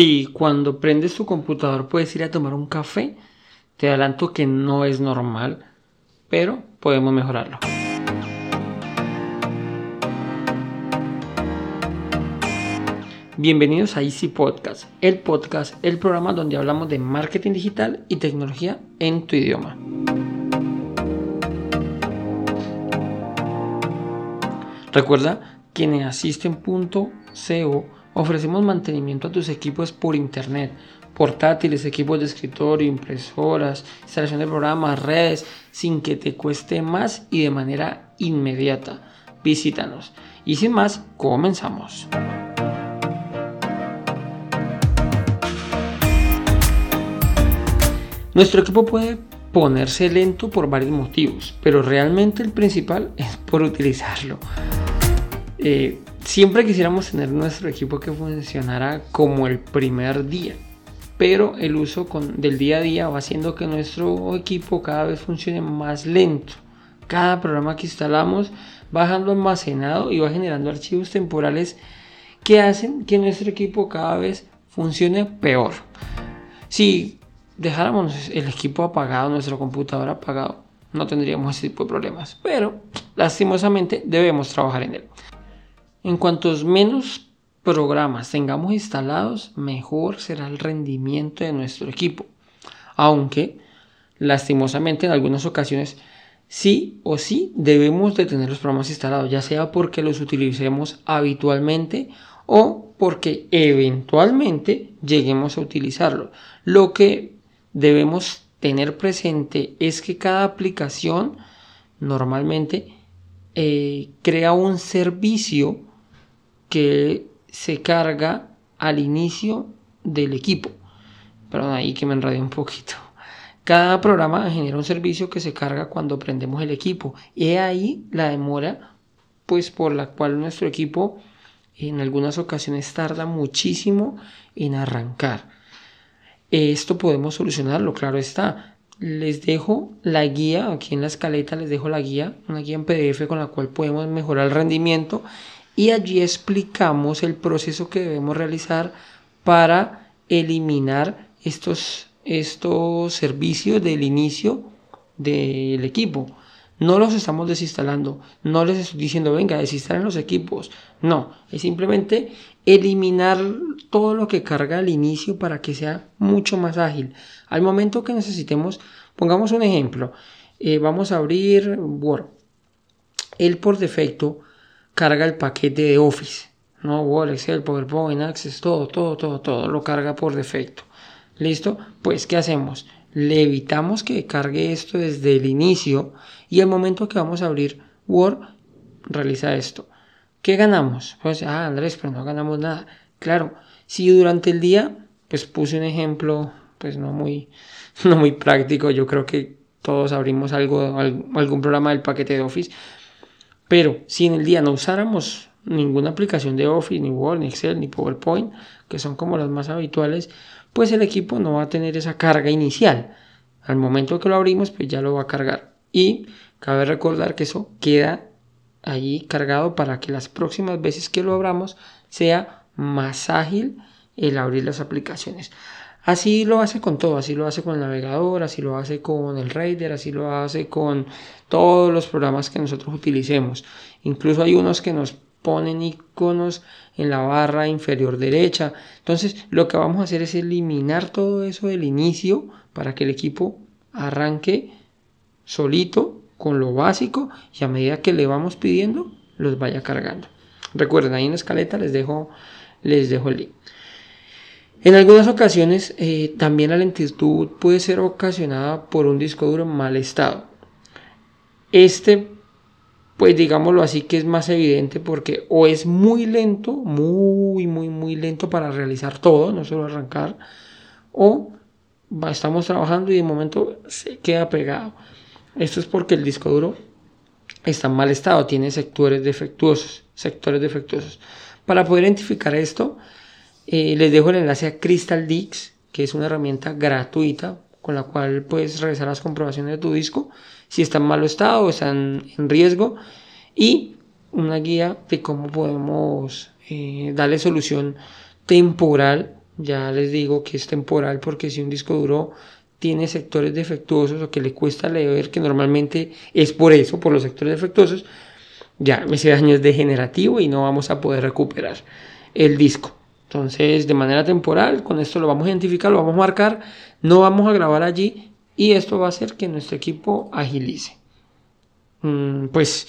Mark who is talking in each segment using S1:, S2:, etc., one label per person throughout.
S1: Si cuando prendes tu computador puedes ir a tomar un café, te adelanto que no es normal, pero podemos mejorarlo. Bienvenidos a Easy Podcast, el podcast, el programa donde hablamos de marketing digital y tecnología en tu idioma. Recuerda que en asisten.co Ofrecemos mantenimiento a tus equipos por internet, portátiles, equipos de escritorio, impresoras, instalación de programas, redes, sin que te cueste más y de manera inmediata. Visítanos. Y sin más, comenzamos. Nuestro equipo puede ponerse lento por varios motivos, pero realmente el principal es por utilizarlo. Eh, Siempre quisiéramos tener nuestro equipo que funcionara como el primer día, pero el uso del día a día va haciendo que nuestro equipo cada vez funcione más lento. Cada programa que instalamos va dejando almacenado y va generando archivos temporales que hacen que nuestro equipo cada vez funcione peor. Si dejáramos el equipo apagado, nuestro computador apagado, no tendríamos ese tipo de problemas, pero lastimosamente debemos trabajar en él. En cuantos menos programas tengamos instalados, mejor será el rendimiento de nuestro equipo. Aunque, lastimosamente, en algunas ocasiones, sí o sí debemos de tener los programas instalados, ya sea porque los utilicemos habitualmente o porque eventualmente lleguemos a utilizarlo. Lo que debemos tener presente es que cada aplicación normalmente eh, crea un servicio que se carga al inicio del equipo. Perdón, ahí que me enredé un poquito. Cada programa genera un servicio que se carga cuando prendemos el equipo. Y ahí la demora, pues por la cual nuestro equipo en algunas ocasiones tarda muchísimo en arrancar. Esto podemos solucionarlo, claro está. Les dejo la guía, aquí en la escaleta les dejo la guía, una guía en PDF con la cual podemos mejorar el rendimiento y allí explicamos el proceso que debemos realizar para eliminar estos, estos servicios del inicio del equipo. No los estamos desinstalando, no les estoy diciendo venga, desinstalen los equipos. No, es simplemente eliminar todo lo que carga al inicio para que sea mucho más ágil. Al momento que necesitemos, pongamos un ejemplo, eh, vamos a abrir Word. Él por defecto carga el paquete de Office. ¿no? Word, Excel, PowerPoint, Access, todo, todo, todo, todo lo carga por defecto. ¿Listo? Pues, ¿qué hacemos? Le evitamos que cargue esto desde el inicio y al momento que vamos a abrir Word, realiza esto. ¿Qué ganamos? Pues, ah, Andrés, pero no ganamos nada. Claro, si durante el día, pues puse un ejemplo, pues no muy, no muy práctico, yo creo que todos abrimos algo, algún programa del paquete de Office, pero si en el día no usáramos ninguna aplicación de Office, ni Word, ni Excel, ni PowerPoint, que son como las más habituales, pues el equipo no va a tener esa carga inicial. Al momento que lo abrimos, pues ya lo va a cargar. Y cabe recordar que eso queda ahí cargado para que las próximas veces que lo abramos sea más ágil el abrir las aplicaciones. Así lo hace con todo, así lo hace con el navegador, así lo hace con el Raider, así lo hace con todos los programas que nosotros utilicemos. Incluso hay unos que nos ponen iconos en la barra inferior derecha. Entonces lo que vamos a hacer es eliminar todo eso del inicio para que el equipo arranque solito con lo básico y a medida que le vamos pidiendo los vaya cargando. Recuerden, ahí en la escaleta les dejo, les dejo el link. En algunas ocasiones eh, también la lentitud puede ser ocasionada por un disco duro en mal estado. Este, pues digámoslo así, que es más evidente porque o es muy lento, muy, muy, muy lento para realizar todo, no solo arrancar, o estamos trabajando y de momento se queda pegado. Esto es porque el disco duro está en mal estado, tiene sectores defectuosos, sectores defectuosos. Para poder identificar esto, eh, les dejo el enlace a Crystal Dix, que es una herramienta gratuita con la cual puedes realizar las comprobaciones de tu disco, si está en mal estado o está en, riesgo, y una guía de cómo podemos eh, darle solución temporal ya les digo que es temporal porque si un disco duro tiene sectores defectuosos o que le cuesta leer, que normalmente es por eso, por los sectores defectuosos, ya ese daño es degenerativo y no vamos a poder recuperar el disco. Entonces, de manera temporal, con esto lo vamos a identificar, lo vamos a marcar, no vamos a grabar allí y esto va a hacer que nuestro equipo agilice. Mm, pues,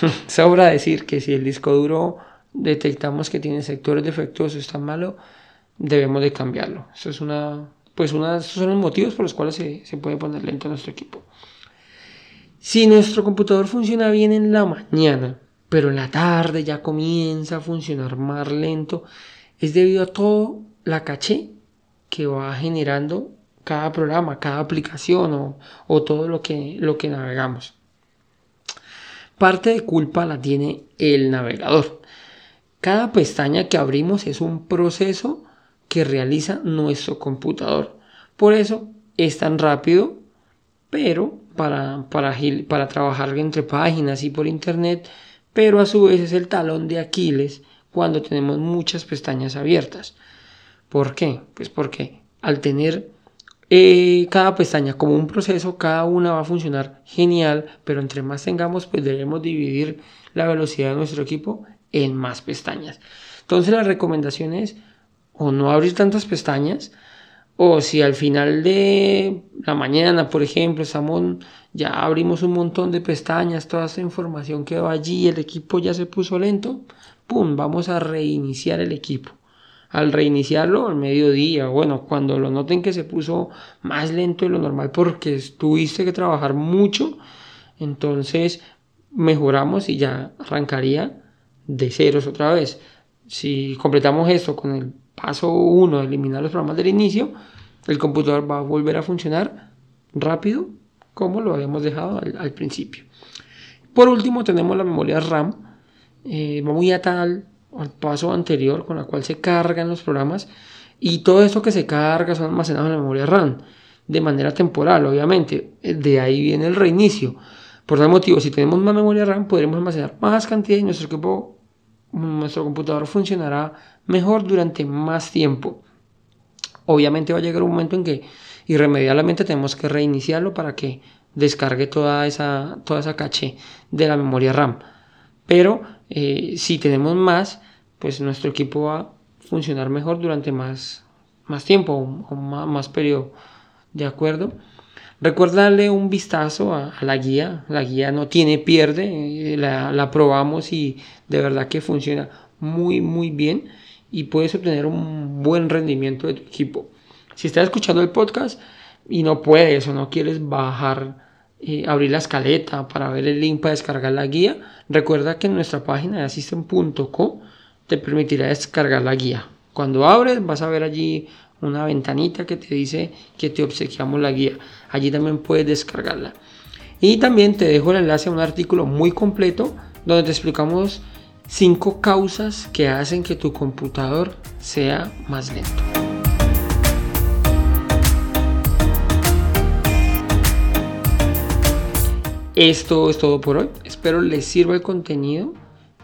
S1: sobra decir que si el disco duro detectamos que tiene sectores defectuosos, está malo, debemos de cambiarlo. Eso es una pues una, esos son los motivos por los cuales se, puede poner lento nuestro equipo. Si nuestro computador funciona bien en la mañana, pero en la tarde ya comienza a funcionar más lento, es debido a toda la caché que va generando cada programa, cada aplicación o, o, todo lo que, lo que navegamos. Parte de culpa la tiene el navegador. Cada pestaña que abrimos es un proceso que realiza nuestro computador. Por eso es tan rápido, pero para, para, para trabajar entre páginas y por internet, pero a su vez es el talón de Aquiles cuando tenemos muchas pestañas abiertas. ¿Por qué? Pues porque al tener eh, cada pestaña como un proceso, cada una va a funcionar genial, pero entre más tengamos, pues debemos dividir la velocidad de nuestro equipo en más pestañas. Entonces la recomendación es o no abrir tantas pestañas, o si al final de la mañana, por ejemplo, estamos, ya abrimos un montón de pestañas, toda esta información que va allí, el equipo ya se puso lento, ¡pum! Vamos a reiniciar el equipo. Al reiniciarlo al mediodía, bueno, cuando lo noten que se puso más lento de lo normal porque tuviste que trabajar mucho, entonces mejoramos y ya arrancaría de ceros otra vez. Si completamos esto con el paso 1, eliminar los programas del inicio, el computador va a volver a funcionar rápido como lo habíamos dejado al, principio. Por último tenemos la memoria RAM, eh, muy atada al, paso anterior con la cual se cargan los programas y todo esto que se carga son almacenados en la memoria RAM de manera temporal, obviamente. De ahí viene el reinicio. Por tal motivo, si tenemos más memoria RAM, podremos almacenar más cantidad y nuestro equipo nuestro computador funcionará mejor durante más tiempo. Obviamente va a llegar un momento en que irremediablemente tenemos que reiniciarlo para que descargue toda esa, toda esa caché de la memoria RAM. Pero eh, si tenemos más, pues nuestro equipo va a funcionar mejor durante más, más tiempo o más, más periodo. ¿De acuerdo? Recuerda darle un vistazo a, la guía. La guía no tiene pierde. Eh, la, la, probamos y de verdad que funciona muy, muy bien. Y puedes obtener un buen rendimiento de tu equipo. Si estás escuchando el podcast y no puedes o no quieres bajar, eh, abrir la escaleta para ver el link para descargar la guía, recuerda que en nuestra página de assistant.co te permitirá descargar la guía. Cuando abres vas a ver allí una ventanita que te dice que te obsequiamos la guía. Allí también puedes descargarla. Y también te dejo el enlace a un artículo muy completo donde te explicamos cinco causas que hacen que tu computador sea más lento. Esto es todo por hoy. Espero les sirva el contenido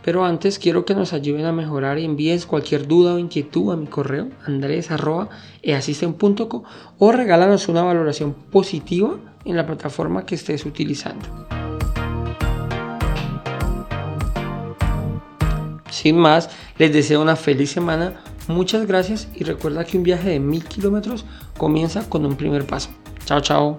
S1: pero antes quiero que nos ayuden a mejorar y envíes cualquier duda o inquietud a mi correo andres.easisten.co o regálanos una valoración positiva en la plataforma que estés utilizando. Sin más, les deseo una feliz semana, muchas gracias y recuerda que un viaje de mil kilómetros comienza con un primer paso. Chao, chao.